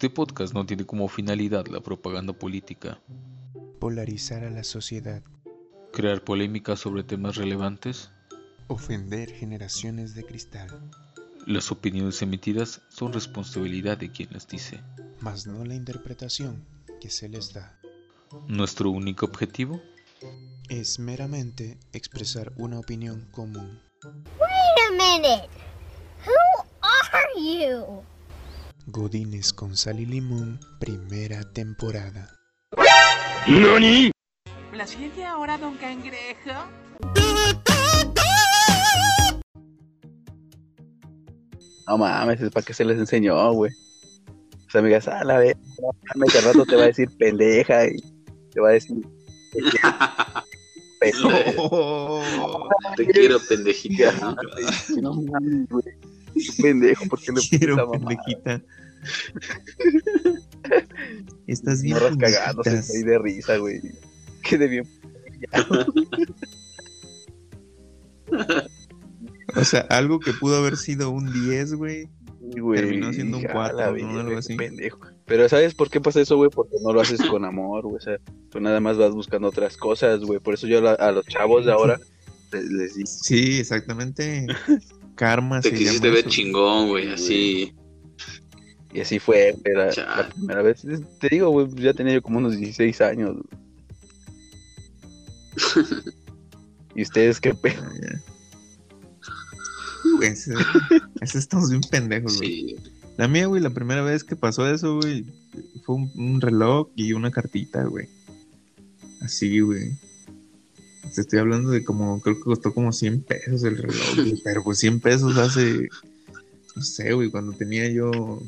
Este podcast no tiene como finalidad la propaganda política, polarizar a la sociedad, crear polémica sobre temas relevantes. ofender generaciones de cristal, Las opiniones emitidas son responsabilidad de quien las dice. mas no la interpretación que se les da. Nuestro único objetivo, Es meramente expresar una opinión común. Wait a minute. Who are you? Godines con sal y limón, primera temporada. ¿La sigue ahora, don Cangrejo? No mames, es para que se les enseñó, güey. Sus amigas, ah, la vez, no mames, al rato te va a decir pendeja y te va a decir. pendejo. Te quiero, pendejita. ¿no? No mames, güey. Pendejo, ¿por qué le Quiero, mamada? pendejita. Estás bien. Morras cagándose ahí de risa, güey. Quedé bien. O sea, algo que pudo haber sido un 10, güey. güey. Terminó siendo un Hija, cuatro, la ¿no? verga, Algo así. Pendejo. Pero ¿sabes por qué pasa eso, güey? Porque no lo haces con amor, güey. O sea, tú nada más vas buscando otras cosas, güey. Por eso yo la- a los chavos de ahora les, les digo, Sí, exactamente. Karma Te se quisiste llama ver eso. chingón, güey, así. Y así fue, güey, la, primera vez. Te digo, güey, ya tenía yo como unos 16 años. ¿Y ustedes qué pedo? Ah, ese- ese estamos bien pendejos, güey. Sí. La mía, güey, la primera vez que pasó eso, güey, fue un, un reloj y una cartita, güey. Así, güey. Te estoy hablando de como, creo que costó como 100 pesos el reloj, güey, pero pues 100 pesos hace, no sé, güey, cuando tenía yo,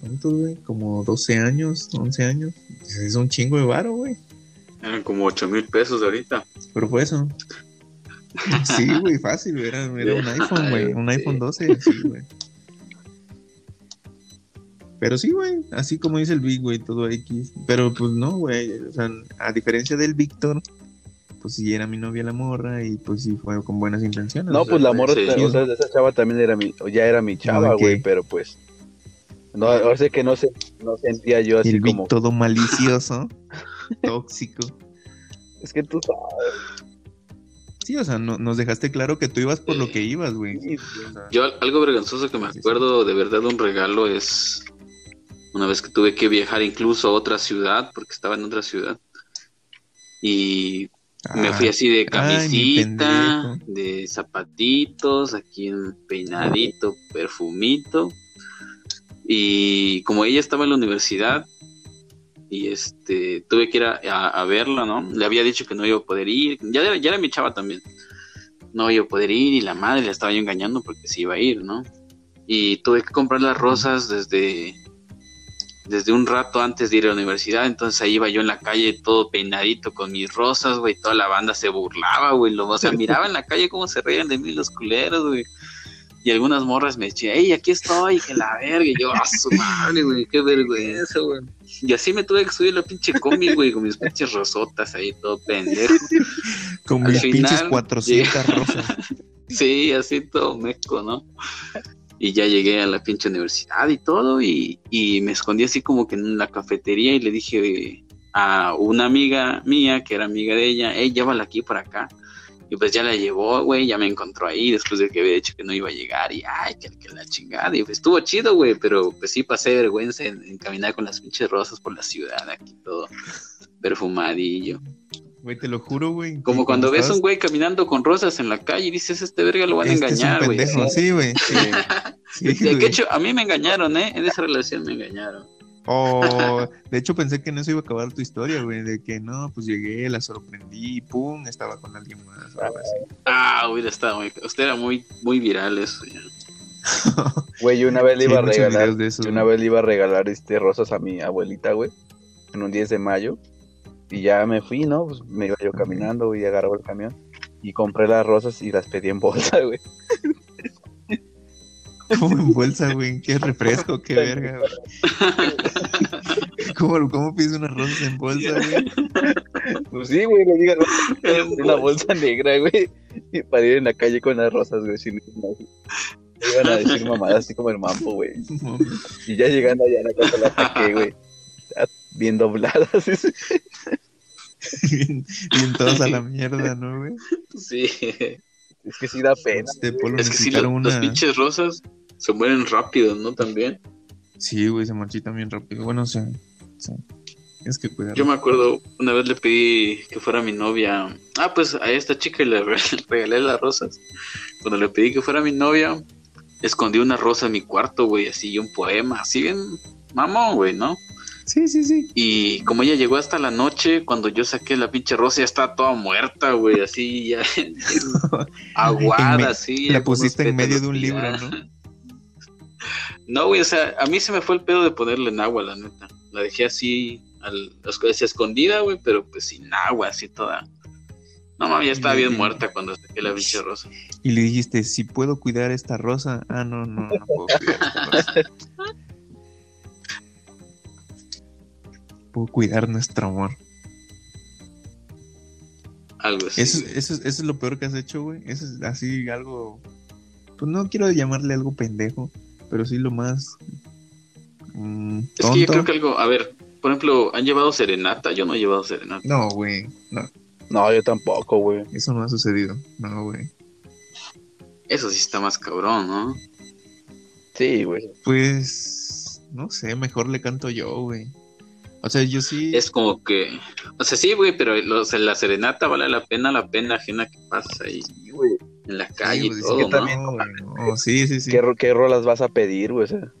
¿cuánto, güey? Como 12 años, 11 años. Es un chingo de varo, güey. Eran como 8 mil pesos ahorita. Pero fue eso. Sí, güey, fácil, Era, era un iPhone, güey. Un iPhone 12, sí, güey. Pero sí, güey, así como dice el Big, güey, todo X. Pero pues no, güey. O sea, a diferencia del Víctor, pues sí era mi novia la morra y pues sí fue con buenas intenciones. No, o sea, pues la morra, sí. o sea, esa chava también era mi, o ya era mi chava, güey, pero pues. No, ahora sé que no, se, no sentía yo así el como. todo malicioso, tóxico. Es que tú sabes. Sí, o sea, no- nos dejaste claro que tú ibas por lo que ibas, güey. O sea, Yo al- algo vergonzoso que me acuerdo de verdad de un regalo es una vez que tuve que viajar incluso a otra ciudad, porque estaba en otra ciudad. Y me fui ah, así de mi camisita, de zapatitos, aquí un peinadito, perfumito. Y como ella estaba en la universidad, y este tuve que ir a, a- a verla, ¿no? Le había dicho que no iba a poder ir, ya era, ya era mi chava también. No iba a poder ir y la madre la estaba yo engañando porque se iba a ir, ¿no? Y tuve que comprar las rosas desde desde un rato antes de ir a la universidad, entonces ahí iba yo en la calle todo peinadito con mis rosas, güey, toda la banda se burlaba, güey, lo, o sea, miraba en la calle cómo se reían de mí los culeros, güey. Y algunas morras me decían, hey, aquí estoy, que la verga, y yo, a su madre, güey, qué vergüenza, güey. Y así me tuve que subir la pinche combi, güey, con mis pinches rosotas ahí, todo pendejo. Con al mis pinches final, 400 rosas. Sí, así todo meco, ¿no? Y ya llegué a la pinche universidad y todo, y, y me escondí así como que en la cafetería y le dije a una amiga mía, que era amiga de ella, hey, llévala aquí por acá. Y pues ya la llevó, güey, ya me encontró ahí después de que había dicho que no iba a llegar y ay, que, la chingada. Y pues estuvo chido, güey, pero pues sí pasé vergüenza en, en caminar con las pinches rosas por la ciudad aquí todo perfumadillo. Güey, te lo juro, güey. Como cuando ves a un güey caminando con rosas en la calle y dices, este verga lo van a Este es un engañar, güey. pendejo, Sí. güey. Sí, sí, De hecho, a mí me engañaron, ¿eh? En esa relación me engañaron. Oh, de hecho pensé que en eso iba a acabar tu historia, güey, de que no, pues llegué, la sorprendí, y pum, estaba con alguien más. o algo así. Ah, hubiera estado muy... Usted era muy, muy viral eso. ya. Güey, yo una vez le Sí, iba a regalar. videos de eso, yo una güey. vez le iba a regalar este rosas a mi abuelita, güey. En un 10 de mayo. Y ya me fui, ¿no? Pues me iba yo caminando y agarraba el camión. Y compré las rosas y las pedí en bolsa, güey. Como en bolsa, güey, qué refresco, qué verga, güey. ¿Cómo, ¿Cómo pides unas rosas en bolsa, güey? Pues sí, güey, le digo, una bolsa negra, güey. Y para ir en la calle con las rosas, güey. sin Iban a decir mamadas así como el mambo, güey. Y ya llegando allá a la casa la saqué, güey. Bien dobladas. bien, bien todos a la mierda, ¿no, güey? Sí. Es que sí da pena. Este Polo Es que lo- una... las pinches rosas se mueren rápido, ¿no? También. Sí, güey, se marchitan bien rápido. Bueno, o sea, sí. Tienes que cuidar. Yo me acuerdo, una vez le pedí que fuera mi novia. Ah, pues a esta chica le re- regalé las rosas. Cuando le pedí que fuera mi novia, escondí una rosa en mi cuarto, güey, así y un poema, así bien mamón, güey, ¿no? Sí, sí, sí. Y como ella llegó hasta la noche, cuando yo saqué la pinche rosa, ya estaba toda muerta, güey, así, ya aguada, así. la pusiste en medio de un libro. ¿no? No, güey, o sea, a mí se me fue el pedo de ponerle en agua, la neta. La dejé así, al, cosas escondida, güey, pero pues sin agua, así toda. No mames, ya estaba bien muerta cuando saqué la pinche rosa. Y le dijiste, si puedo cuidar esta rosa. Ah, no, no, no puedo cuidar esta rosa. Puedo cuidar nuestro amor. Algo así. Eso, güey. eso, eso es lo peor que has hecho, güey. Eso es así algo. Pues no quiero llamarle algo pendejo, pero sí lo más. mm, Es que yo creo que algo, a ver, por ejemplo, han llevado serenata, yo no he llevado serenata. No, güey. No, No, yo tampoco, güey. eso no ha sucedido. No, güey. Eso sí está más cabrón, ¿no? Sí, güey. Pues. No sé, mejor le canto yo, güey. O sea, yo sí. Es como que, o sea, sí, güey, pero lo- o sea, la serenata vale la pena, la pena ajena que pasa ahí Sí, güey. en la Sí, calle güey, y sí, todo, no, sí, sí, sí. ¿Qué, ¿Qué rolas vas a pedir, güey? O sea,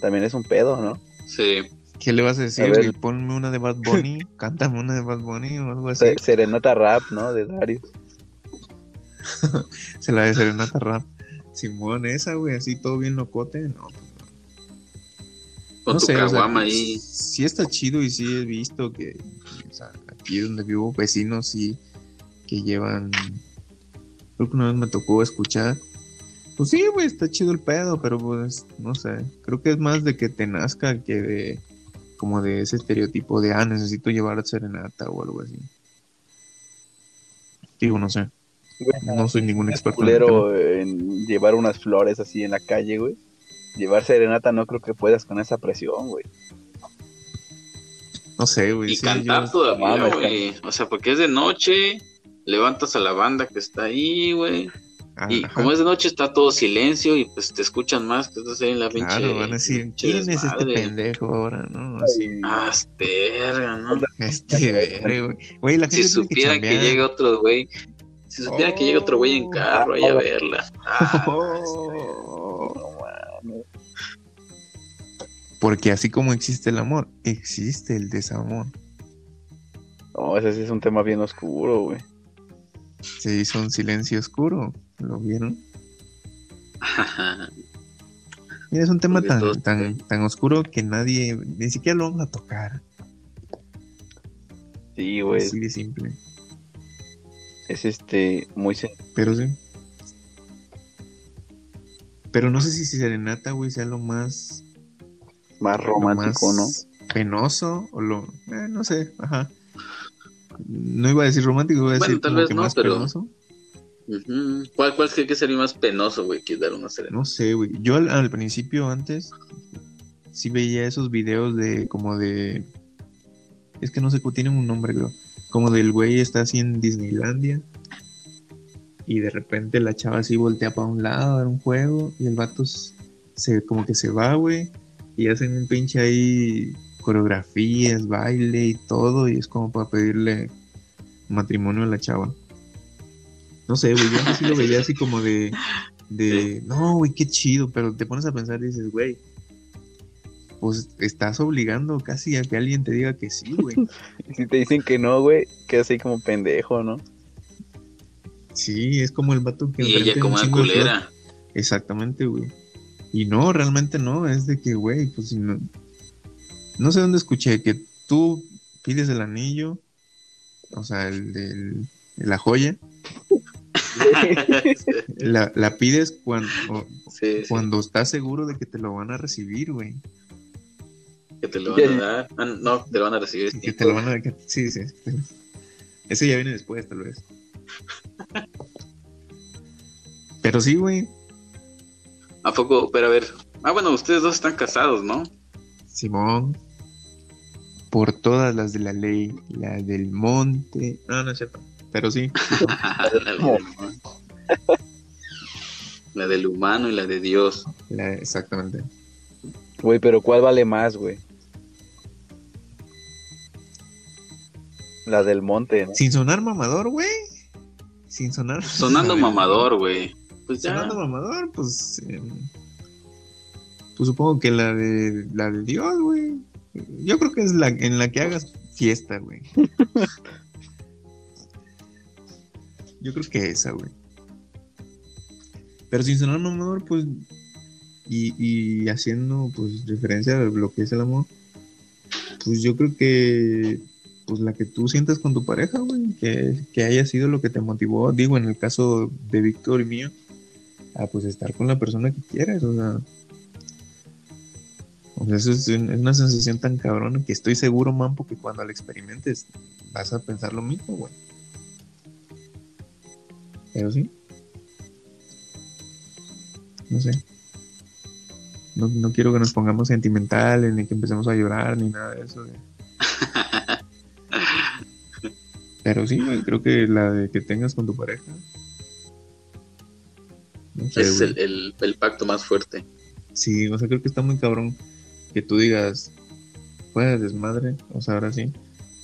también es un pedo, ¿no? Sí. ¿Qué le vas a decir, A ver. güey? Ponme una de Bad Bunny, cántame una de Bad Bunny o algo así. Se- Serenata rap, ¿no? De Darius. Se la de Serenata Rap. Simón, esa, güey, así todo bien locote. No, Con no tu sé, o sea, caguama ahí. Sí está chido y sí he visto que, o sea, aquí donde vivo, vecinos sí que llevan. Creo que una vez me tocó escuchar. Pues sí, güey, está chido el pedo, pero pues, no sé. Creo que es más de que te nazca que de. Como de ese estereotipo de, ah, necesito llevar serenata o algo así. Digo, no sé. No soy ningún experto. en en llevar unas flores así en la calle, güey. Llevar serenata no creo que puedas con esa presión, güey. No sé, güey. Y sí, cantar yo- todavía, güey. O sea, porque es de noche, levantas a la banda que está ahí, güey. Y Ajá. como es de noche está todo silencio y pues te escuchan más que estás ahí en la pinche. Claro, van a decir, ¿quién es este desmadre?" pendejo ahora? No, así, Ah, verga, ¿no? este verga, güey. Güey, la gente Si tiene supiera que, chambear. llega otro güey, si supiera que llega otro güey en Oh. carro ahí a verla. Ah, Oh. Porque así como existe el amor, existe el desamor. No, ese sí es un tema bien oscuro, güey. Se hizo un silencio oscuro. ¿Lo vieron? Mira, es un tema tan, todos- tan, tan oscuro que nadie, ni siquiera lo vamos a tocar. Sí, güey. Así de simple. Es este, muy Pero sí. Pero no sé si Serenata, güey, sea lo más más lo romántico, ¿no? penoso o lo eh, no sé ajá no iba a decir romántico iba a Bueno, decir tal como vez que no, más pero- penoso. ¿Cuál, ¿Cuál cree que sería más penoso, güey, que dar una serenata? no sé güey yo al, al principio antes sí veía esos videos de como de es que no sé tienen un nombre creo como del güey está así en Disneylandia y de repente la chava así voltea para un lado a ver un juego y el vato se como que se va güey y hacen un pinche ahí coreografías, baile y todo, y es como para pedirle matrimonio a la chava. No sé, güey, yo antes sí lo veía así como de, de, no, güey, qué chido, pero te pones a pensar y dices, güey, pues estás obligando casi a que alguien te diga que sí, güey. Y si te dicen que no, güey, quedas así como pendejo, ¿no? Sí, es como el vato que Y ella como flor. culera. Exactamente, güey. Y no, realmente no, es de que, güey, pues si no. No sé dónde escuché que tú pides el anillo, o sea, el de la joya, la, la pides cuando, Sí, sí, cuando estás seguro de que te lo van a recibir, güey. que te lo van a dar. Ah, no, te lo van a recibir. Que te lo van a. sí, sí. Ese ya viene después, tal vez. Pero sí, güey. ¿A poco? Pero a ver. Ah, bueno, ustedes dos están casados, ¿no? Simón, por todas las de la ley, la del monte. No, no es cierto. Pero sí. la, del, humano y la de Dios. la- exactamente. Güey, pero ¿cuál vale más, güey? La del monte, ¿no? Sin sonar mamador, güey. Sin sonar. Sonando mamador, güey. Pues ya. Sonando mamador, pues. eh, pues supongo que la de la de Dios, güey. Yo creo que es la en la que hagas fiesta, güey. Yo creo que esa, güey. Pero sin sonar mamador, pues. Y, y haciendo, pues, referencia a lo que es el amor. Pues yo creo que. Pues la que tú sientas con tu pareja, güey. Que, que haya sido lo que te motivó. Digo, en el caso de Víctor y mío a pues estar con la persona que quieres, o sea. O sea, eso es, un- es una sensación tan cabrona que estoy seguro, Mampo, que cuando la experimentes vas a pensar lo mismo, güey. Pero sí. No sé. No, no quiero que nos pongamos sentimentales, ni que empecemos a llorar, ni nada de eso. güey. Pero sí, güey, creo que la de que tengas con tu pareja. Es el, el, el pacto más fuerte. Sí, o sea, creo que está muy cabrón que tú digas, de desmadre, o sea, ahora sí,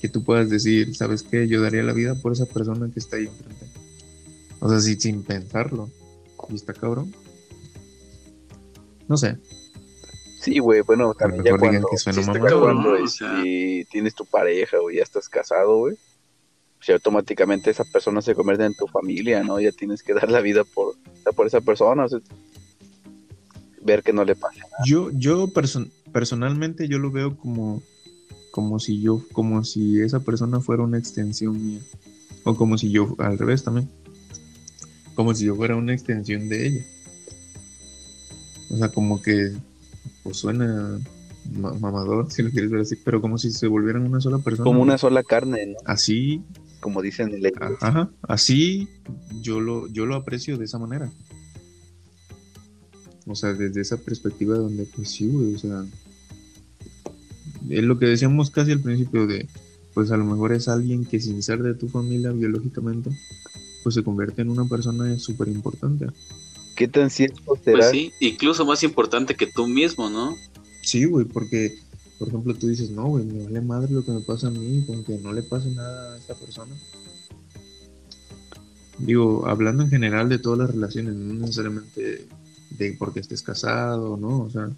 que tú puedas decir, ¿sabes qué? Yo daría la vida por esa persona que está ahí enfrente. O sea, sí, sin pensarlo. Y está cabrón. No sé. Sí, güey, bueno, también ya cuando, que suena sí, está mamón. cabrón, No, güey, o sea. si tienes tu pareja o ya estás casado, güey, pues automáticamente esa persona se convierte en tu familia, ¿no? Ya tienes que dar la vida por, por esa persona, o sea, ver que no le pase nada. Yo, yo perso- personalmente yo lo veo como, como si yo, como si esa persona fuera una extensión mía. O como si yo, al revés también. Como si yo fuera una extensión de ella. O sea, como que, pues suena ma- mamador, si lo quieres ver así, pero como si se volvieran una sola persona. Como una sola carne, ¿no? Así, Como dicen en la ajá, así yo lo, yo lo aprecio de esa manera. O sea, desde esa perspectiva donde, pues sí, güey, o sea, es lo que decíamos casi al principio de, pues a lo mejor es alguien que sin ser de tu familia biológicamente, pues se convierte en una persona súper importante. ¿Qué tan cierto será? Pues sí, incluso más importante que tú mismo, ¿no? Sí, güey, porque, por ejemplo, tú dices, no, güey, me vale madre lo que me pasa a mí, con que no le pase nada a esta persona. Digo, hablando en general de todas las relaciones, no necesariamente de porque estés casado, ¿no? O sea,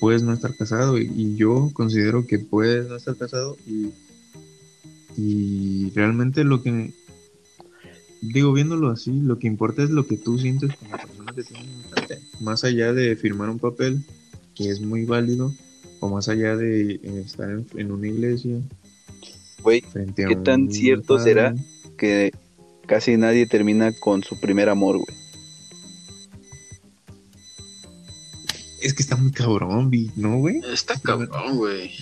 puedes no estar casado y, yo considero que puedes no estar casado y, y realmente lo que, digo, viéndolo así, lo que importa es lo que tú sientes con la persona que tienes. Más allá de firmar un papel, que es muy válido, o más allá de eh, estar en, en una iglesia Güey, frente a ¿Qué tan cierto padre. será? que casi nadie termina con su primer amor, güey. Es que está muy cabrón, Vi, ¿no, güey? Está cabrón, güey.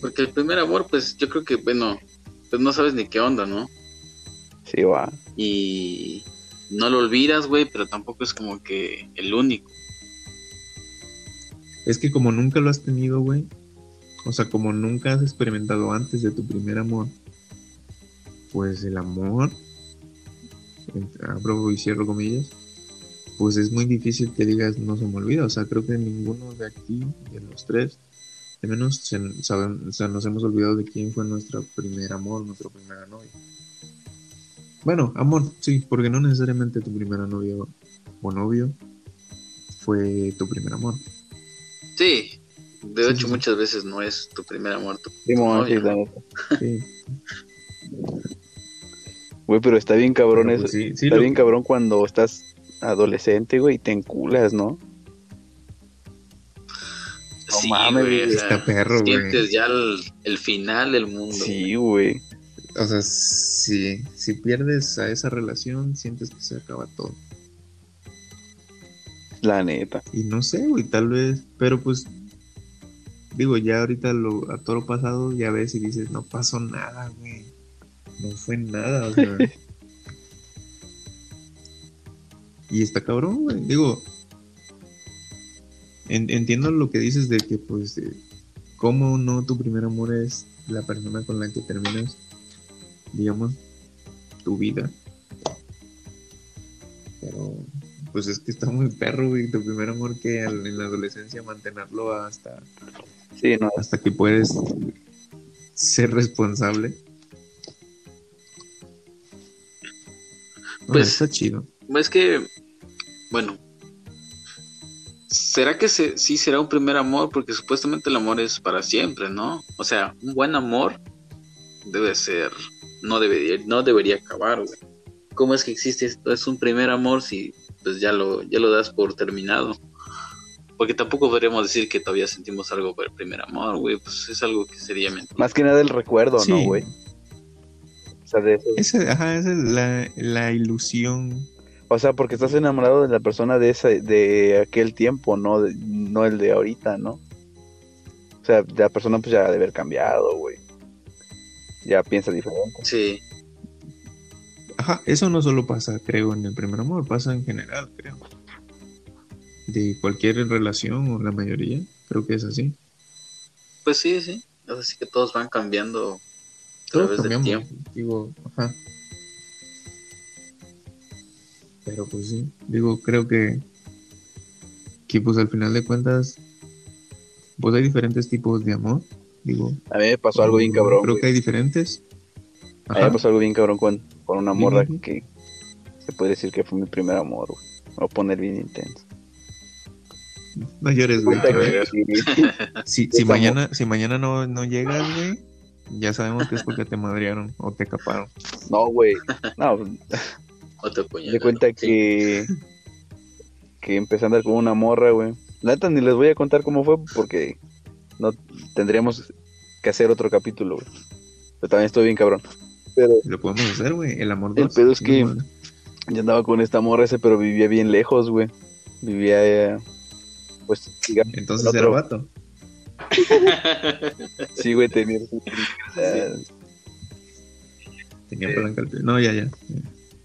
Porque el primer amor, pues yo creo que, bueno, pues no sabes ni qué onda, ¿no? Sí, va. Y no lo olvidas, güey, pero tampoco es como que el único. Es que como nunca lo has tenido, güey. O sea, como nunca has experimentado antes de tu primer amor. Pues el amor, abro y cierro comillas, pues es muy difícil que digas no se me olvida. O sea, creo que ninguno de aquí, de los tres, de menos se- saben, o sea, nos hemos olvidado de quién fue nuestro primer amor, nuestro primera novia. Bueno, amor, sí, porque no necesariamente tu primera novia o novio fue tu primer amor. Sí, de Sí, hecho sí, sí. muchas veces no es tu primer amor, tu, Sí, tu sí, novia. la neta. Sí, Güey, pero está bien cabrón pero, eso. pues, sí, sí, está lo- bien cabrón cuando estás adolescente, güey, y te enculas, ¿no? Sí, mames, güey, o güey, sea, está perro, güey. Sientes ya el, el final del mundo. Sí, güey. O sea, si, si pierdes a esa relación, sientes que se acaba todo. La neta. Y no sé, güey, tal vez, pero pues, digo, ya ahorita lo, a todo lo pasado ya ves y dices, no pasó nada, güey. No fue nada, o sea. y está cabrón, güey. Digo, en- entiendo lo que dices de que, pues, eh, cómo no tu primer amor es la persona con la que terminas, digamos, tu vida. Pero, pues es que está muy perro, güey, tu primer amor que al- en la adolescencia mantenerlo hasta, Sí, no, hasta que puedes ser responsable. No, Pues- está chido. Es que, bueno, ¿será que se, sí será un primer amor? Porque supuestamente el amor es para siempre, ¿no? O sea, un buen amor debe ser, no debería, no debería acabar, güey. ¿Cómo es que existe esto? Es un primer amor si pues ya lo, ya lo das por terminado. Porque tampoco podríamos decir que todavía sentimos algo por el primer amor, güey. Pues es algo que sería mentira. más que nada el recuerdo, ¿no, Sí. güey? O sea, de eso- Ese, ajá, esa es la, la ilusión. o sea, porque estás enamorado de la persona de ese, de aquel tiempo, no, de- no el de ahorita, ¿no? O sea, la persona pues ya ha de haber cambiado, güey. Ya piensa diferente. Sí, Ajá, eso no solo pasa, creo, en el primer amor, pasa en general, creo. De cualquier relación o la mayoría, creo que es así. pues sí, sí. Es así que todos van cambiando a Todos través del tiempo. digo, ajá. Pero pues sí, digo, creo que, que pues al final de cuentas, pues hay diferentes tipos de amor, digo. A mí me pasó algo bien cabrón. Creo güey. que hay diferentes. A mí me pasó algo bien cabrón con, con una morra que se puede decir que fue mi primer amor, güey. Me voy a poner bien intenso. No llores, güey. Cuenta que- que- Si, si mañana, si mañana no, no llegas, güey, ya sabemos que es porque te madrearon o te caparon. No, güey. No, Otro puñal. de cuenta que que empecé a andar con una morra, güey. La neta ni les voy a contar cómo fue porque no tendríamos que hacer otro capítulo, güey. Pero también estoy bien cabrón. Pero Lo podemos hacer, güey. El amor El dos. pedo es que- yo andaba con esta morra ese, pero vivía bien lejos, güey. Vivía, eh, pues, digamos, Entonces era otro- vato. Sí, güey, tenía. eh, Tenía Sí. palanca al. No, ya, ya.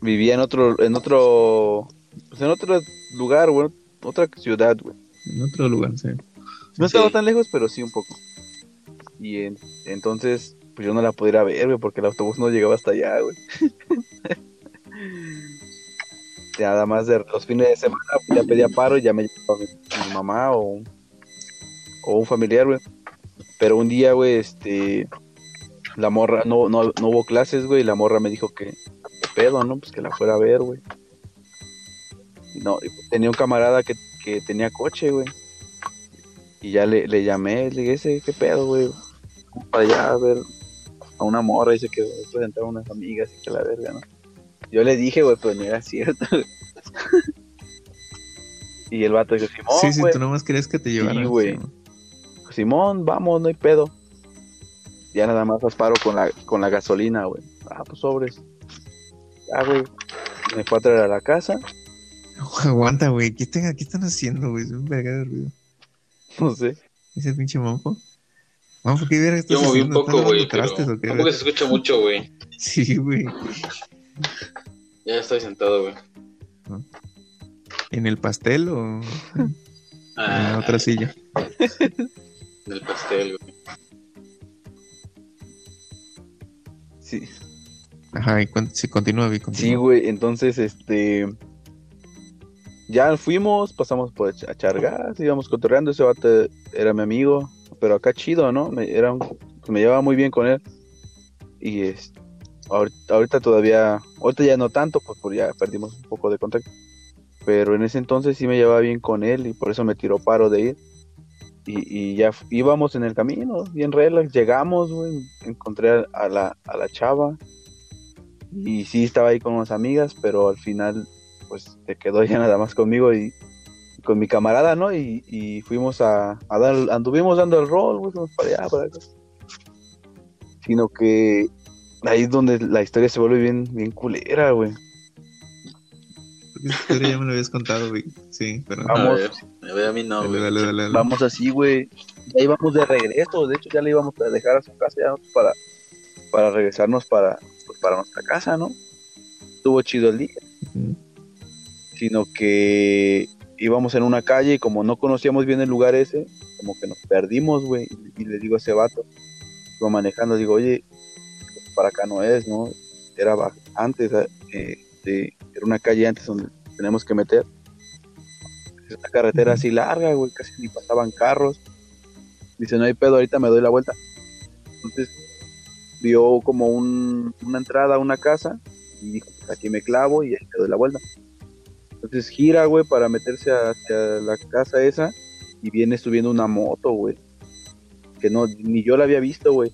vivía en otro, en otro, pues en otro lugar, güey, otra ciudad, güey. En otro lugar, sí. No estaba Sí. tan lejos, pero sí un poco. Y en- entonces, pues yo no la pudiera ver, güey, porque el autobús no llegaba hasta allá, güey. Ya Nada más de los fines de semana, pues ya pedía paro y ya me llevaba mi, mi mamá o, o un familiar, güey. Pero un día, güey, este, la morra, no, no, no hubo clases, güey, y la morra me dijo que, ¿qué pedo, no? Pues que la fuera a ver, güey. No, tenía un camarada que, que tenía coche, güey. Y ya le, le llamé, le dije, "Ese, ¿qué pedo, güey? Vamos para allá a ver a una morra, dice que voy a presentar a unas amigas y que la verga, ¿no? Yo le dije, güey, pero no era cierto. güey. y el vato dijo, Simón, sí, sí, güey, tú nomás querías que te llevaran. güey. sí, Simón, vamos, no hay pedo. Ya nada más las paro con la, con la gasolina, güey. Ah, pues sobres. Ya, güey. Me fue a traer a la casa. Aguanta, güey. ¿Qué, están- ¿Qué están haciendo, güey? Es un verga de ruido. No sé. Ese pinche manfo. ¿Qué verga estás Yo moví un poco, ¿Estás güey, lavando pero trastes o qué, tampoco se escucha mucho, güey. Sí, güey. Ya estoy sentado, güey. ¿En el pastel o en la Ah, otra silla? en el pastel, güey. Sí, Ajá, y con- sí, continúa, güey. sí, güey. Entonces, este. Ya fuimos, pasamos por a echar gas, íbamos cotorreando. Ese vato era mi amigo, pero acá chido, ¿no? Me, era un- me llevaba muy bien con él. Y es, ahorita, ahorita todavía, ahorita ya no tanto, pues porque ya perdimos un poco de contacto. Pero en ese entonces sí me llevaba bien con él y por eso me tiró paro de ir. Y, y ya íbamos en el camino, bien relax, llegamos, güey, encontré a, a la, a la chava. Y sí estaba ahí con unas amigas, pero al final pues se quedó ya nada más conmigo y con mi camarada, ¿no? Y, y fuimos a, a dar, anduvimos dando el rol, güey, fuimos para allá, para acá. Sino que ahí es donde la historia se vuelve bien, bien culera, güey. Porque esa historia ya me lo habías contado, güey. Sí, pero. Vamos. a ver, a mí no, Dale, güey. dale, dale, dale. Vamos así, güey. Ya íbamos de regreso, de hecho ya le íbamos a dejar a su casa ya para, para regresarnos para, pues, para nuestra casa, ¿no? Estuvo chido el día. Sino que íbamos en una calle y como no conocíamos bien el lugar ese, como que nos perdimos, güey. Y le digo a ese vato, iba manejando, digo, oye, para acá no es, ¿no? Era antes, eh, de- era una calle antes donde tenemos que meter. Es una carretera así larga, güey, casi ni pasaban carros. Dice, no hay pedo, ahorita me doy la vuelta. Entonces, vio como un- una entrada a una casa y dijo, pues aquí me clavo y ahí me doy la vuelta. Entonces gira, güey, para meterse hacia la casa esa y viene subiendo una moto, güey. Que no, ni yo la había visto, güey.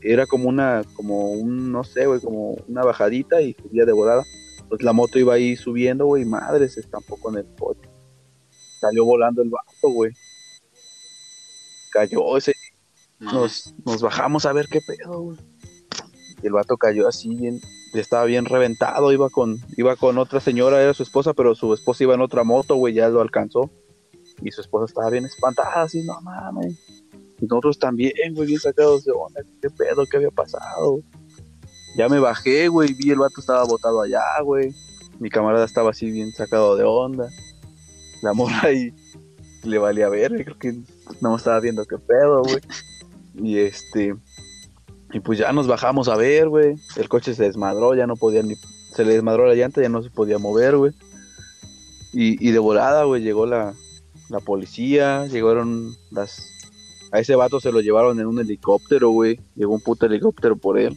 Era como una, como un, no sé, güey, como una bajadita y subía de volada. Pues la moto iba ahí subiendo, güey, madre, se estampó con el coche. Salió volando el vato, güey. Cayó ese, No, nos, nos bajamos a ver qué pedo, güey. Y el vato cayó así bien, estaba bien reventado, iba con, iba con otra señora, era su esposa, pero su esposa iba en otra moto, güey, ya lo alcanzó. Y su esposa estaba bien espantada, así, no mames. Y nosotros también, güey, bien sacados de onda, qué pedo, qué había pasado. Ya me bajé, güey, vi el vato estaba botado allá, güey. Mi camarada estaba así bien sacado de onda. La morra ahí le valía ver, creo que no estaba viendo qué pedo, güey. Y este, y pues ya nos bajamos a ver, güey. El coche se desmadró, ya no podía ni, se le desmadró la llanta, ya no se podía mover, güey. Y, y de volada, güey, llegó la, la policía, llegaron las, a ese vato se lo llevaron en un helicóptero, güey. Llegó un puto helicóptero por él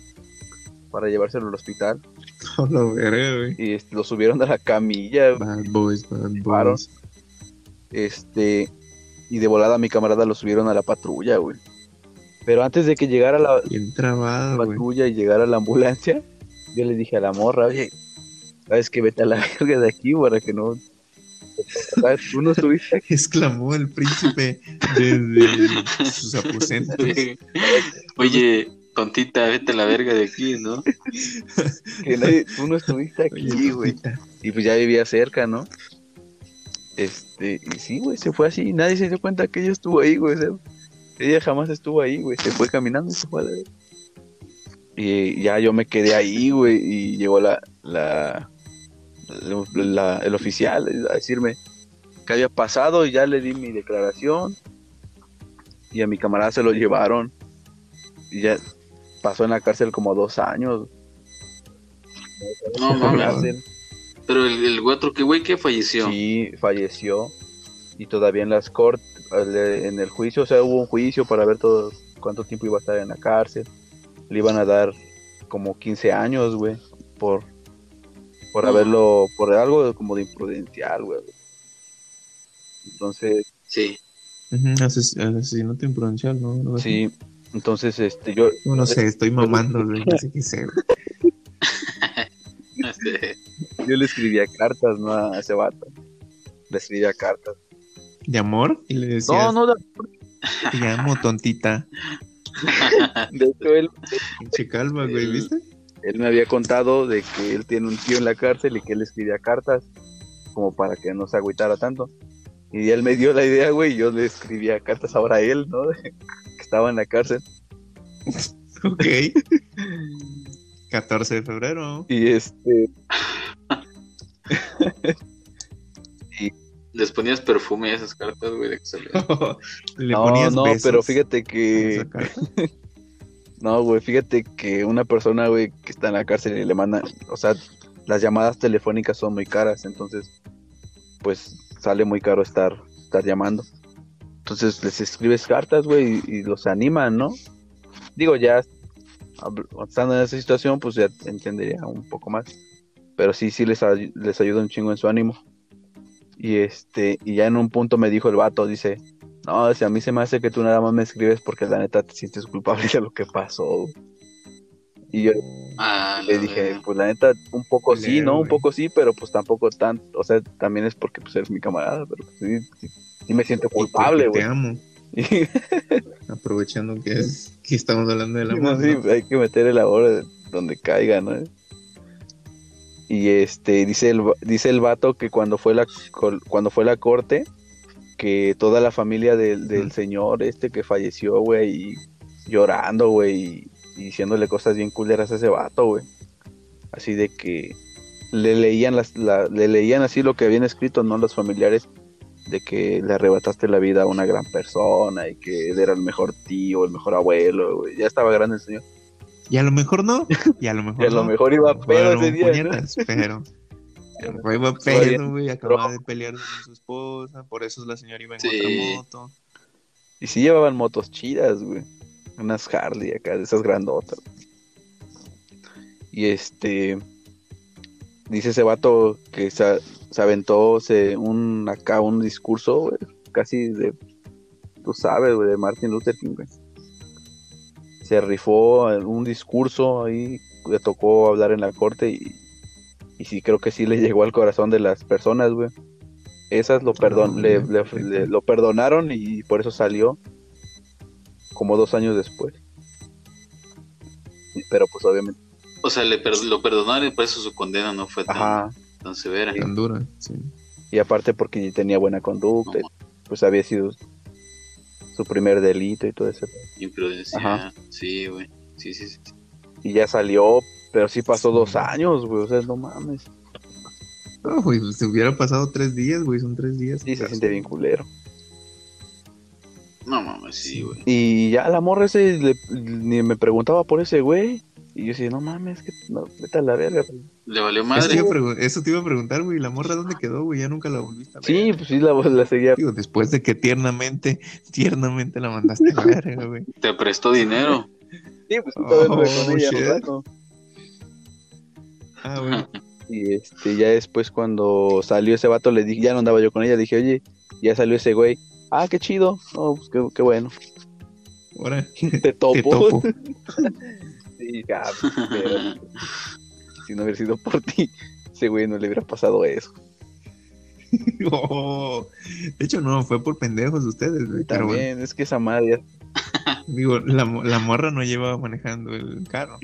para llevárselo al hospital. A la verga, güey. Y este, lo subieron a la camilla, Bad boys, bad boys. este, y de volada a mi camarada lo subieron a la patrulla, güey. Pero antes de que llegara la, Bien trabado, patrulla y llegara la ambulancia, yo le dije a la morra, oye, sabes que vete a la verga de aquí para que no. ¿Sabes? Tú no estuviste aquí. Exclamó el príncipe desde sus aposentos. Oye, tontita, vete a la verga de aquí, ¿no? que nadie- tú no estuviste aquí, güey. Y pues ya vivía cerca, ¿no? Este, y sí, güey, se fue así. Nadie se dio cuenta que ella estuvo ahí, güey. o sea, ella jamás estuvo ahí, güey. Se fue caminando y se fue a la verga. Y ya yo me quedé ahí, güey. Y llegó la, la, la- el oficial a decirme qué había pasado. Y ya le di mi declaración. Y a mi camarada se lo llevaron. Y ya pasó en la cárcel como dos años. No mames. Pero el, el otro que güey que falleció. Sí, falleció. Y todavía en las cortes, en el juicio, o sea, hubo un juicio para ver todo cuánto tiempo iba a estar en la cárcel. Le iban a dar como 15 años, güey, por, por No. haberlo, por algo como de imprudencial, güey. Entonces, Sí. Ases- Asesinato imprudencial, ¿no? Sí, entonces, este, yo, No, no sé, estoy mamando, güey. No sé qué sé, güey. Yo le escribía cartas, ¿no? A ese vato. Le escribía cartas. ¿De amor? Y le No, decías, no, de- te amo, tontita. de hecho, él, Pinche calma, güey, ¿viste? él me había contado de que él tiene un tío en la cárcel y que él escribía cartas como para que no se agüitara tanto. Y él me dio la idea, güey, y yo le escribía cartas ahora a él, ¿no? De- que estaba en la cárcel. Ok. 14 de febrero. Y este, les ponías perfume a esas cartas, güey, de. Le no, ponías no, besos pero fíjate que, no, güey, fíjate que una persona, güey, que está en la cárcel y le manda, o sea, las llamadas telefónicas son muy caras, entonces, pues sale muy caro estar, estar llamando. Entonces les escribes cartas, güey, y, y los animan, ¿no? Digo, ya estando en esa situación, pues ya entendería un poco más. Pero sí, sí les, ay- les ayuda un chingo en su ánimo. Y este, y ya en un punto me dijo el vato, dice, no, si a mí se me hace que tú nada más me escribes porque la neta te sientes culpable de lo que pasó. Y yo Ah, le la dije, pues la neta, un poco sí, ¿no? Un poco sí, pero pues tampoco tan, o sea, también es porque pues eres mi camarada, pero pues, sí, sí, sí me siento culpable, Te güey. amo. Y- Aprovechando que, es, que estamos hablando del Sí, amor. no, sí, ¿no? hay que meter el ahora donde caiga, ¿no? Y este dice el dice el vato que cuando fue la cuando fue la corte que toda la familia del, del señor este que falleció, güey, y llorando, güey, y, y diciéndole cosas bien culeras a ese vato, güey. Así de que le leían las, la- le leían así lo que habían escrito, ¿no? Los familiares de que le arrebataste la vida a una gran persona y que él era el mejor tío, el mejor abuelo, güey. Ya estaba grande el señor. Y a lo mejor no, y a lo mejor Y a lo no. mejor iba mejor pedo ese día, ¿no? puñetas, pero a lo mejor iba Todavía pedo, güey, acababa de pelear con su esposa, por eso la señora iba en Sí. otra moto. Y sí llevaban motos chidas, güey. Unas Harley acá, de esas grandotas. Y este. Dice ese vato que se, se aventó se, un acá un discurso, güey. Casi de. Tú sabes, güey, de Martin Luther King, güey. Se rifó un discurso ahí. Le tocó hablar en la corte y. Y sí, creo que sí le llegó al corazón de las personas, güey. Esas lo, perdon, Ah, le, ok. le- le- lo perdonaron y por eso salió como dos años después. Pero pues obviamente, O sea, le per- lo perdonaron y por eso su condena no fue tan, ajá, tan severa. Tan dura, sí. y aparte porque tenía buena conducta, No, pues había sido su primer delito y todo eso. imprudencia. Ajá. Sí, güey. Sí, sí, sí. Y ya salió, pero sí pasó dos años, güey, o sea, no mames. No, güey, se hubiera pasado tres días, güey, son tres días. Sí, se siente bien culero. No mames, sí, güey. Y ya la morra ese le- ni me preguntaba por ese güey. Y yo decía, no mames, que no, vete a la verga. Le valió Eso te, madre. eso te iba a preguntar, güey, ¿la morra dónde quedó, güey? Ya nunca la volviste a ver. Sí, pues sí, la, la seguía. Digo, después de que tiernamente, tiernamente la mandaste a la verga, güey. Te prestó dinero. Sí, pues anduve Oh, con ella. Ah, güey. Y este, ya después cuando salió ese vato, le dije, ya no andaba yo con ella, dije, oye, ya salió ese güey. Ah, qué chido. No, pues qué, qué bueno. Ahora, Te topo. te topo. Sí, pero, si no hubiera sido por ti, ese güey no le hubiera pasado eso. Oh, De hecho, no, fue por pendejos ustedes, güey. Pero bueno, También, es que esa madre digo, la, mo- la morra no llevaba manejando el carro.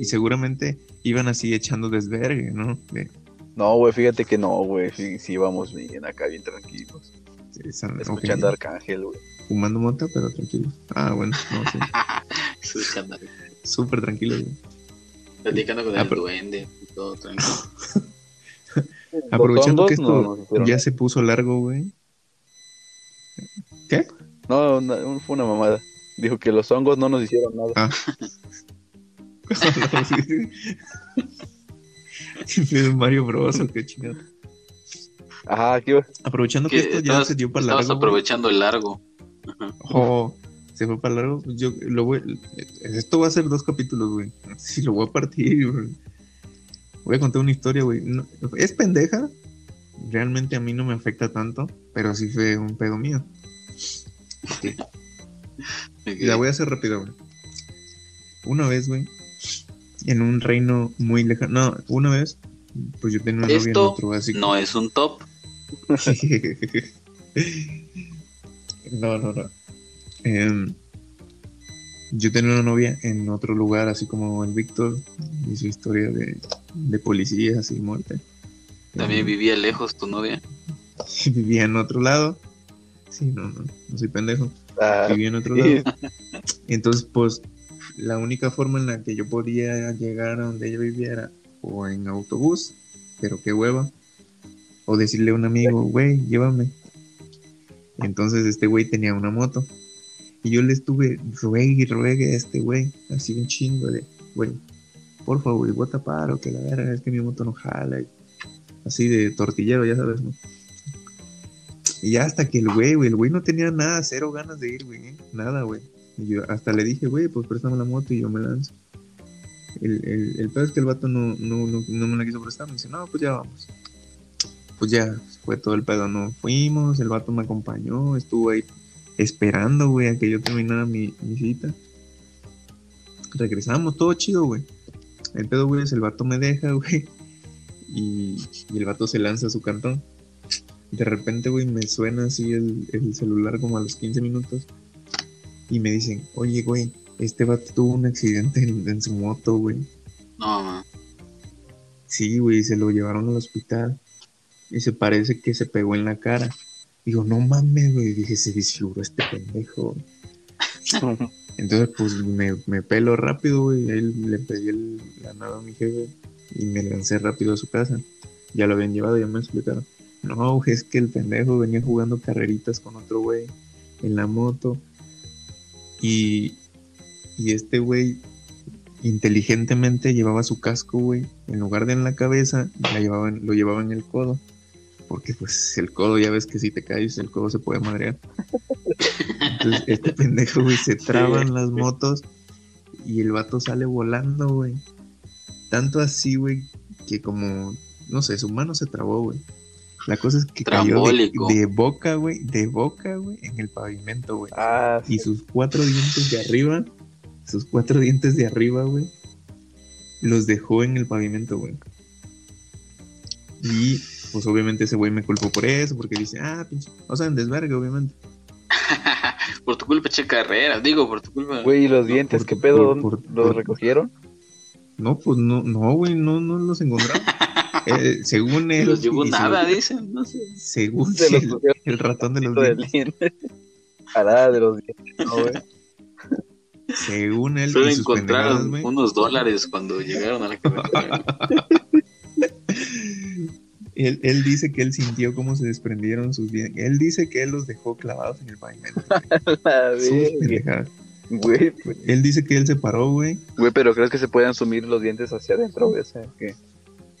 Y seguramente iban así echando desvergue, ¿no? De- No, güey, fíjate que no, güey. Sí, sí, íbamos bien acá, bien tranquilos. ok, Escuchando a Arcángel, güey. Fumando mota, pero tranquilo. Ah, bueno, no, sí. Su escándalo. Súper tranquilo, güey. Platicando con Ah, el pero- duende y todo tranquilo. Aprovechando que esto no ya se puso largo, güey. ¿Qué? No, no, fue una mamada. Dijo que los hongos no nos hicieron nada. Ah. Mario Bros. qué chingado. Ajá, aquí va. Aprovechando que Que esto ya estabas, se dio para estabas largo. güey. aprovechando el largo. Oh, se fue para largo. pues Yo lo voy. Esto va a ser dos capítulos, güey. Si lo voy a partir, güey. Voy a contar una historia, güey. No- es pendeja. Realmente a mí no me afecta tanto, pero sí fue un pedo mío. La voy a hacer rápido, güey. Una vez, güey, en un reino muy lejano. No, una vez, pues yo tenía una novia en Esto otro así. no es un top. no, no, no. Em, yo tenía una novia en otro lugar, así como el Víctor, y su historia de, de policías y muerte. También Em, vivía lejos tu novia. vivía en otro lado. Sí, no, no, no soy pendejo. Ah, Vivía en otro sí. lado. Entonces, pues, la única forma en la que yo podía llegar a donde ella vivía era o en autobús, pero qué hueva, o decirle a un amigo, güey, llévame. Entonces, este güey tenía una moto. Y yo le estuve ruegue y ruegue a este güey, así un chingo de, güey, por favor, güey, bota paro, que la verga, es que mi moto no jala. y así de tortillero, ya sabes, ¿no? Y ya hasta que el güey, güey, el güey no tenía nada, cero ganas de ir, güey, ¿eh? nada, güey. Y yo hasta le dije, güey, pues préstame la moto y yo me lanzo. El, el, el peor es que el vato no, no, no, no me la quiso prestar, me dice, no, pues ya vamos. Pues ya, fue todo el pedo, no fuimos, el vato me acompañó, estuvo ahí esperando, güey, a que yo terminara mi, mi cita. Regresamos, todo chido, güey. El pedo, güey, es el vato me deja, güey. Y, y el vato se lanza a su cantón. De repente, güey, me suena así el, el celular como a los 15 minutos. Y me dicen, oye, güey, este vato tuvo un accidente en, en su moto, güey. No, man. Sí, güey, se lo llevaron al hospital. Y se parece que se pegó en la cara. Digo, no mames, güey. Dije, se disfiguró este pendejo. Entonces, pues me, me pelo rápido, güey. Ahí le pedí el, la nada a mi jefe. Y me lancé rápido a su casa. Ya lo habían llevado, ya me explicaron. No, es que el pendejo venía jugando carreritas con otro güey en la moto. Y, y este güey inteligentemente llevaba su casco, güey. En lugar de en la cabeza, la llevaba en- lo llevaba en el codo. Porque pues el codo, ya ves que si te caes, el codo se puede madrear. Entonces este pendejo, güey, se traban las motos y el vato sale volando, güey. Tanto así, güey, que como, no sé, su mano se trabó, güey. La cosa es que cayó de, boca, güey, de boca, güey, en el pavimento, güey. Ah, sí. Y sus cuatro dientes de arriba, sus cuatro dientes de arriba, güey, los dejó en el pavimento, güey. Y pues obviamente ese güey me culpó por eso, porque dice, ah, pinche, o sea, en desvergue, obviamente. por tu culpa eché carrera, digo, por tu culpa. Güey, ¿y los No, dientes? por- ¿Qué pedo? por- ¿Dónde por- ¿Los por- recogieron? No, pues no, no, güey, no, no los encontraron. Eh, según Se él. los llevó nada, según- dicen, no sé. Según Se el, ratón de los dientes. diente. Parada de los dientes, ¿no, güey? Según él Solo encontraron unos dólares cuando llegaron a la carretera. Él, él dice que él sintió cómo se desprendieron sus dientes. Él dice que él los dejó clavados en el pavimento. Güey, Él dice que él se paró, güey. güey, pero ¿crees que se puedan sumir los dientes hacia adentro, güey? O sea, que...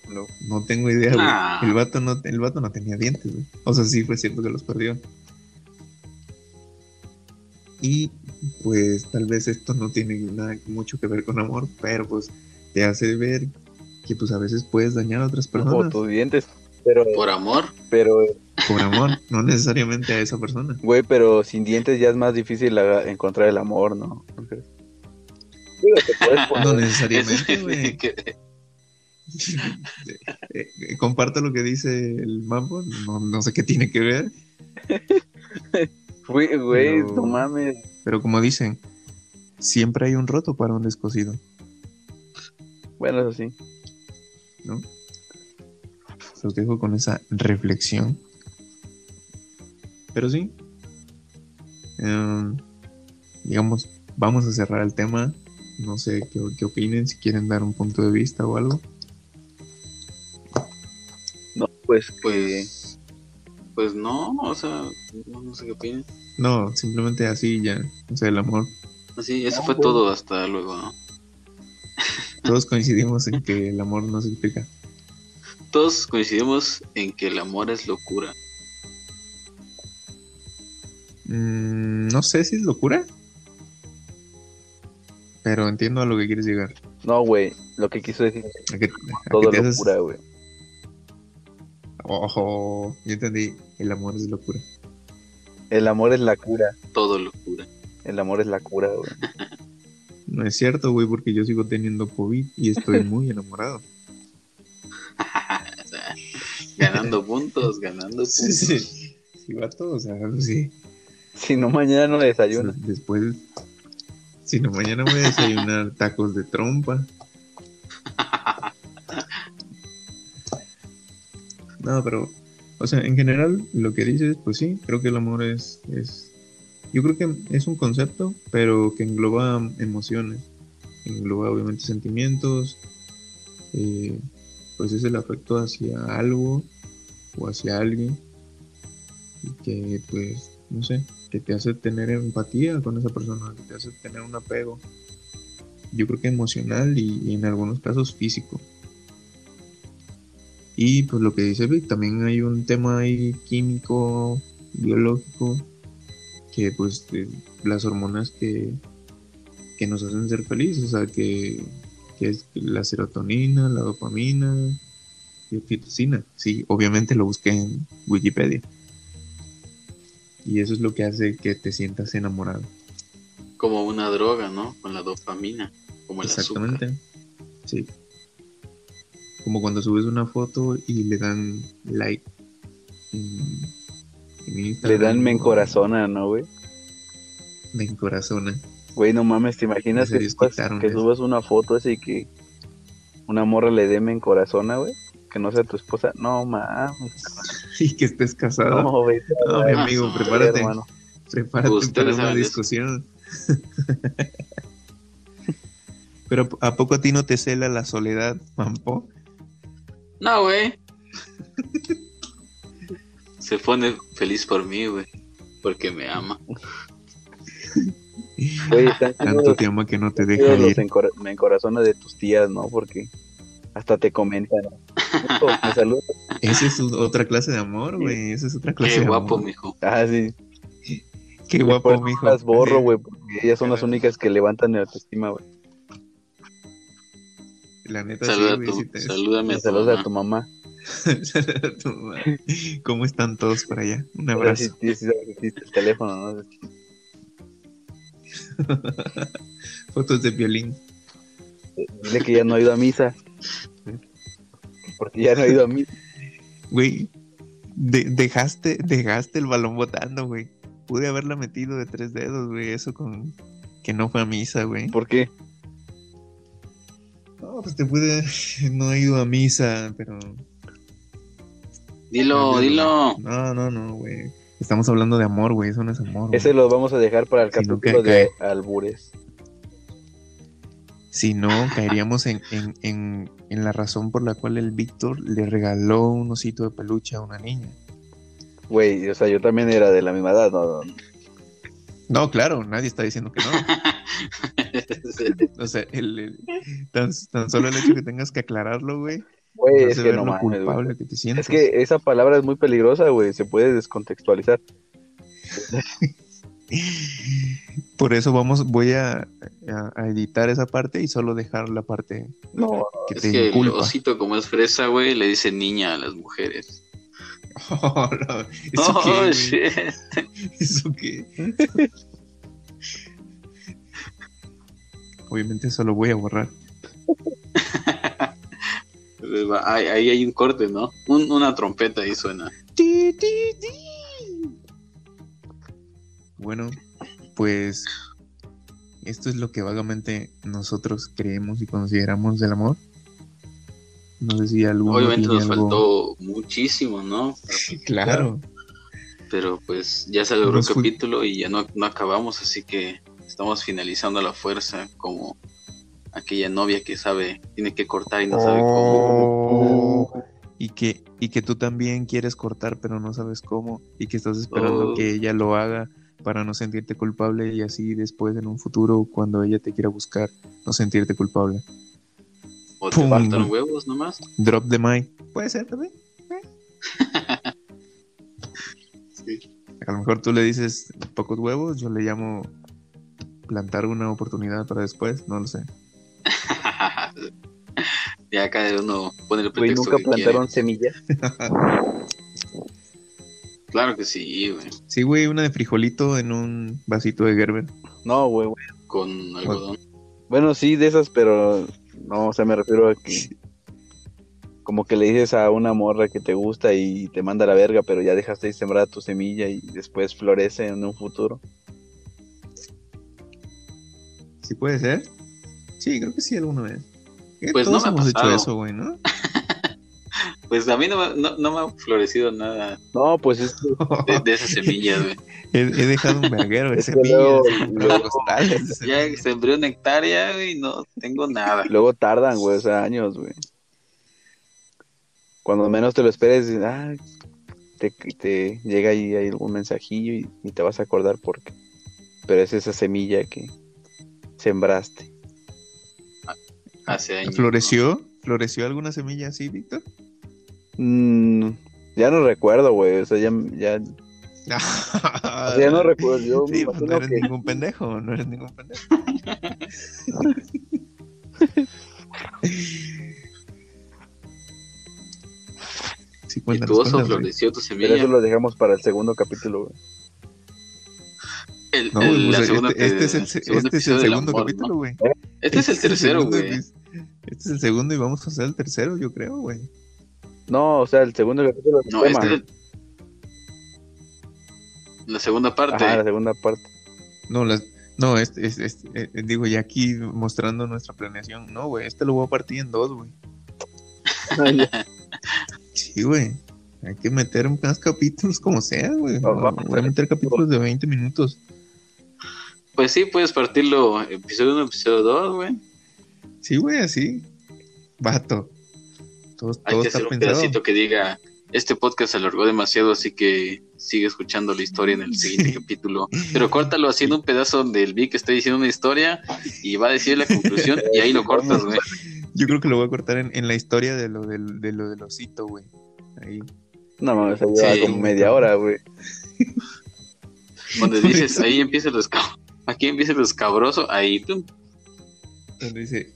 No. No tengo idea, güey. Ah. El, vato no, el vato no tenía dientes, güey. O sea, sí fue cierto que los perdió. Y pues tal vez esto no tiene nada mucho que ver con amor, pero pues te hace ver que pues a veces puedes dañar a otras O personas tus dientes. Pero, Por amor, pero, por amor, no necesariamente a esa persona. güey, pero sin dientes ya es más difícil encontrar el amor, ¿no? ¿No crees? Digo, te puedes poner- No es necesariamente, güey. que Eh, eh, comparto lo que dice el mambo, no, no sé qué tiene que ver, Güey, güey, no mames. pero como dicen, siempre hay un roto para un descosido, Bueno, eso sí. ¿no? Los dejo con esa reflexión. Pero sí, em, digamos, vamos a cerrar el tema. No sé qué, qué opinen, si quieren dar un punto de vista o algo. No, pues, pues, pues, pues no, o sea, no, no sé qué opinan. No, simplemente así ya. O sea, el amor. Así, eso fue todo, hasta luego, ¿no? Todos coincidimos en que el amor no se explica. Todos coincidimos en que el amor es locura. Mm, no sé si es locura. Pero entiendo a lo que quieres llegar. no, güey. Lo que quiso decir es A que, a todo que haces- locura, güey. Ojo, yo entendí. El amor es locura. El amor es la cura. Todo locura. El amor es la cura, güey. No es cierto, güey, porque yo sigo teniendo COVID y estoy muy enamorado. Ganando puntos, ganando puntos. Sí, sí. Sí, vato, o sea, sí. Si no, mañana no desayuno. Después, si no, mañana voy a desayunar tacos de trompa. No, pero, o sea, en general, lo que dices, pues sí, creo que el amor es, es, yo creo que es un concepto, pero que engloba emociones, engloba obviamente sentimientos, eh, pues es el afecto hacia algo o hacia alguien y que, pues, no sé, que te hace tener empatía con esa persona, que te hace tener un apego, yo creo que emocional y, en algunos casos físico. Y pues lo que dice Vic, también hay un tema ahí químico, biológico, que pues de las hormonas que, que nos hacen ser felices, o sea, que, que es la serotonina, la dopamina y oxitocina. Sí, obviamente lo busqué en Wikipedia. Y eso es lo que hace que te sientas enamorado. Como una droga, ¿no? Con la dopamina, como el azúcar. Exactamente. Sí. Como cuando subes una foto y le dan like en, en Le dan me encorazona, ¿no, güey? Me encorazona. Güey, no mames, ¿te imaginas En que, subas, que subas una foto así y que una morra le dé me encorazona, güey? Que no sea tu esposa. No mames. Y que estés casado. No, güey. No, mi Ah, amigo, prepárate. hermano. Prepárate Ustedes para una discusión. Pero ¿a poco a ti no te cela la soledad, Mampo? No, güey. Se pone feliz por mí, güey. Porque me ama. Güey, están Tanto ama que no te deja ir. encora- me encorazona de tus tías, ¿no? Porque hasta te comentan. ¿no? Puto, Me saludas. Esa es otra clase de amor, güey. Esa es otra clase Qué de guapo, amor. mijo. Ah, sí. Qué guapo, eso mijo. Las borro, güey, porque ellas son las únicas que levantan mi autoestima, güey. La neta, Saluda sí, a güey. tu, sí te- salúdame a tu Saludos a mamá. Saluda a tu mamá. ¿Cómo están todos por allá? Un sí, abrazo. sí, sí, existe el teléfono, ¿no? Fotos de violín. Dile que ya no ha ido a misa. Porque ya no ha ido a misa. Güey, de- dejaste, dejaste el balón botando, güey. Pude haberla metido de tres dedos, güey. Eso con que no fue a misa, güey. ¿Por qué? No, pues te pude. No he ido a misa, pero. Dilo, dilo. No, no, no, güey. Estamos hablando de amor, güey. Eso no es amor. güey. Ese lo vamos a dejar para el Si capítulo de albures. Si no, caeríamos en, en, en, en la razón por la cual el Víctor le regaló un osito de peluche a una niña. Güey, o sea, yo también era de la misma edad, ¿no? no. No, claro, nadie está diciendo que no. O sea, el, el- tan, tan solo el hecho que tengas que aclararlo, güey, Güey, es que ver no lo mames, güey. culpable que te sientes. Es que esa palabra es muy peligrosa, güey. Se puede descontextualizar. Por eso vamos, voy a, a- a editar esa parte y solo dejar la parte No, que Es te que el inculpa. osito, como es fresa, güey, le dice niña a las mujeres. Oh, no, ¿Eso Oh, qué, shit. ¿Eso qué? Obviamente eso lo voy a borrar. Ahí, ahí hay un corte, ¿no? Un- una trompeta ahí suena. Ti, ti, ti. Bueno, pues esto es lo que vagamente nosotros creemos y consideramos del amor. No sé si alguno Obviamente nos algo- faltó muchísimo, ¿no? Claro. Pero pues ya se logró fui- capítulo y ya no, no acabamos, así que estamos finalizando a la fuerza como aquella novia que sabe, tiene que cortar y no sabe cómo. Oh. Y que, y que tú también quieres cortar, pero no sabes cómo. Y que estás esperando Oh. que ella lo haga para no sentirte culpable y así después en un futuro, cuando ella te quiera buscar, no sentirte culpable. O te faltan huevos nomás. Drop the mic. Puede ser también. Sí. A lo mejor tú le dices pocos huevos, yo le llamo plantar una oportunidad para después, no lo sé. ya cada uno pone el pretexto nunca que quiere. plantaron semillas. Claro que sí, güey. Sí, güey, una de frijolito en un vasito de Gerber. No, güey, güey. Con algodón. Bueno, sí, de esas, pero no, o sea, me refiero a que como que le dices a una morra que te gusta y te manda a la verga, pero ya dejaste de sembrar tu semilla y después florece en un futuro. ¿Sí puede ser? Sí, creo que sí alguna vez. Pues Todos no me ha hemos hecho pasado. eso, güey, ¿no? Pues a mí no, me- no, no me ha florecido nada No, pues es de, de esas semillas, güey. he, he dejado un verguero de semillas, luego- luego- costales Ya sembré una hectárea, güey, y no tengo nada. luego tardan, güey, o sea, años, güey. Cuando menos te lo esperes, ah, te, te llega ahí, ahí algún mensajillo y, y te vas a acordar por qué. Pero es esa semilla que sembraste. Hace años. ¿Floreció? ¿Floreció alguna semilla así, Víctor? Mm, ya no recuerdo, güey, o sea, ya, ya, o sea, ya no recuerdo. Yo Sí, pues no eres que- ningún pendejo, no eres ningún pendejo. Sí, ¿Y tu oso floreció tu Pero semilla? eso lo dejamos para el segundo capítulo, güey. El, No, el- pues, segunda este, este es el, se- segundo este es el episodio del segundo amor, capítulo, ¿no? güey. Este es el tercero, segundo güey. Este es el segundo y vamos a hacer el tercero, yo creo, güey. No, o sea, el segundo capítulo No, tema. este es el- la segunda parte. Ajá, la segunda parte. No, las, no, este, este- este, digo, ya aquí mostrando nuestra planeación. No, güey, este lo voy a partir en dos, güey. Sí, güey. Hay que meter más capítulos como sea, güey. Vamos Voy a meter capítulos de 20 minutos. Pues sí, puedes partirlo episodio 1, episodio 2, güey. Sí, güey, así. Vato. Todo, Hay todo que está hacer un pensado. pedacito que diga, este podcast se alargó demasiado, así que sigue escuchando la historia en el siguiente capítulo. Pero córtalo haciendo un pedazo donde el Vic está diciendo una historia y va a decir la conclusión y ahí lo cortas, güey. Yo creo que lo voy a cortar en, en la historia de lo del, de lo del osito, güey. Ahí. No mames, se lleva Sí. como media hora, güey. Donde dices, ahí empieza lo escabroso, aquí empieza lo escabroso, ahí tú. Donde dice,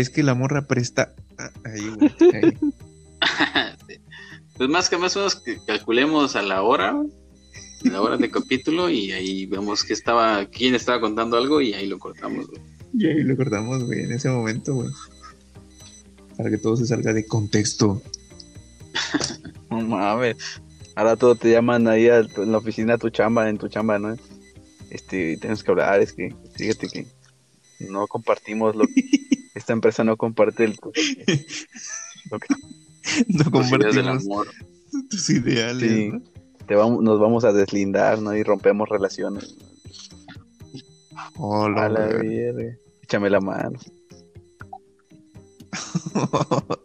es que la morra presta. Ah, Ahí, güey. ahí. Pues más que más o menos que calculemos a la hora, a la hora de capítulo y ahí vemos que estaba, quién estaba contando algo y ahí lo cortamos, güey. Y ahí lo cortamos, güey, en ese momento, güey. Para que todo se salga de contexto. No mames. Ahora todo te llaman ahí a en la oficina a tu chamba, en tu chamba, ¿no? Este, tenemos que hablar, es que, fíjate que no compartimos lo esta empresa no comparte el que No Los ideas del compartimos amor. tus ideales, Sí. ¿no? te vamos, nos vamos a deslindar, ¿no? Y rompemos relaciones. Oh, la A la verga. Échame la mano.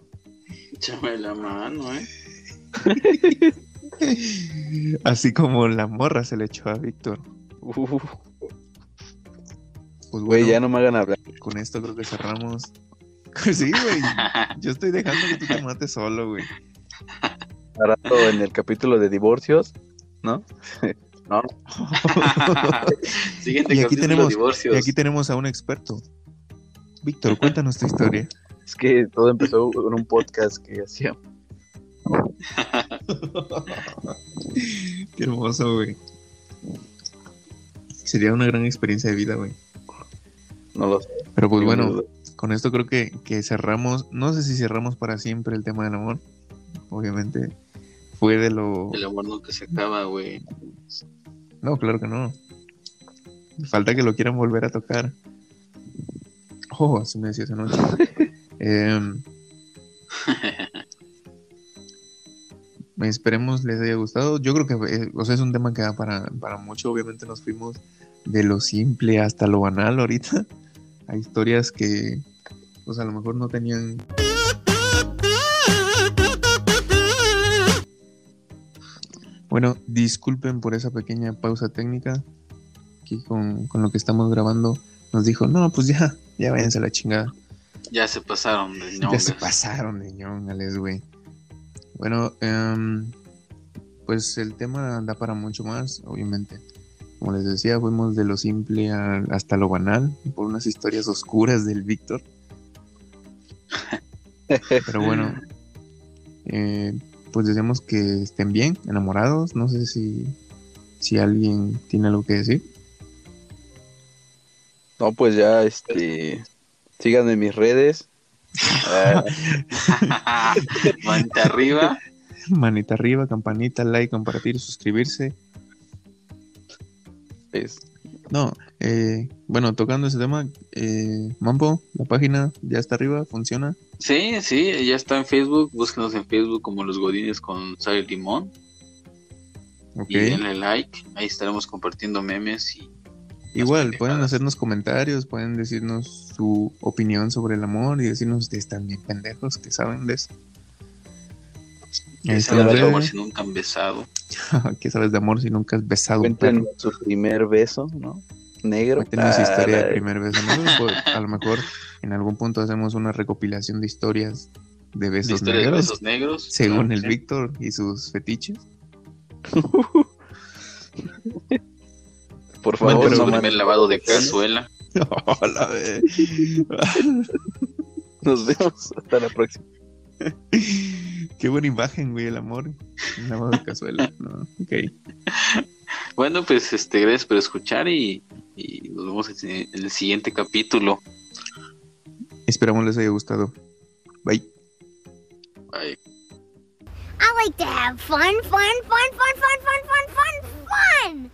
Échame la mano, eh. Así como la morra se le echó a Víctor. Uf, Pues güey, bueno, ya no me hagan hablar. con esto creo que cerramos. Sí, güey. Yo estoy dejando que tú te mates solo, güey. En el capítulo de divorcios, ¿no? no, Siguiente Y aquí capítulo, tenemos- divorcios. Y aquí tenemos a un experto. Víctor, cuéntanos tu historia. es que todo empezó con un podcast que hacíamos. Qué hermoso, güey. Sería una gran experiencia de vida, güey. No lo sé. Pero pues bueno, con esto creo que, que cerramos, no sé si cerramos para siempre el tema del amor. Obviamente fue de lo... El amor nunca se acaba, güey. No, claro que no. Falta que lo quieran volver a tocar. Oh, así me decía esa noche. Em, esperemos les haya gustado. Yo creo que eh, o sea, es un tema que da para, para mucho. Obviamente nos fuimos de lo simple hasta lo banal ahorita. Hay historias que pues a lo mejor no tenían Bueno, disculpen por esa pequeña pausa técnica. Aquí con, con lo que estamos grabando nos dijo, no, pues ya, ya váyanse a la chingada. Ya se pasaron de Ya ñongas. se pasaron de ñongales, güey. Bueno, em, pues el tema da para mucho más, obviamente. Como les decía, fuimos de lo simple a- hasta lo banal, por unas historias oscuras del Víctor. Pero bueno, eh, pues deseamos que estén bien, enamorados. No sé si, si alguien tiene algo que decir. No, pues ya, este, síganme en mis redes. Manita arriba. Manita arriba, campanita, like, compartir, suscribirse. No, eh, bueno, tocando ese tema, eh, Mampo, la página ya está arriba, funciona. Sí, sí, ya está en Facebook. Búsquenos en Facebook como Los Godines con Sal y Limón. Ok. Y denle like. Ahí estaremos compartiendo memes y Igual, pueden hacernos comentarios, pueden decirnos su opinión sobre el amor y decirnos ustedes están bien pendejos que saben de eso. que saben del amor si nunca han besado. ¿Qué sabes de amor si nunca has besado un cuenten perro? su primer beso, ¿no? Negro. Ah, historia de primer beso. ¿no? Pues, A lo mejor en algún punto hacemos una recopilación de historias de besos historia de negros, besos negros. según el. Víctor y sus fetiches. Por favor, Cuenten pero su no primer lavado de cazuela. Hola. Nos vemos hasta la próxima. Qué buena imagen, güey, el amor. Un lavado de cazuela. No, ok. Bueno, pues este, gracias por escuchar y, y nos vemos en en el siguiente capítulo. Esperamos les haya gustado. Bye. Bye. I like to have fun, fun, fun, fun, fun, fun, fun, fun, fun!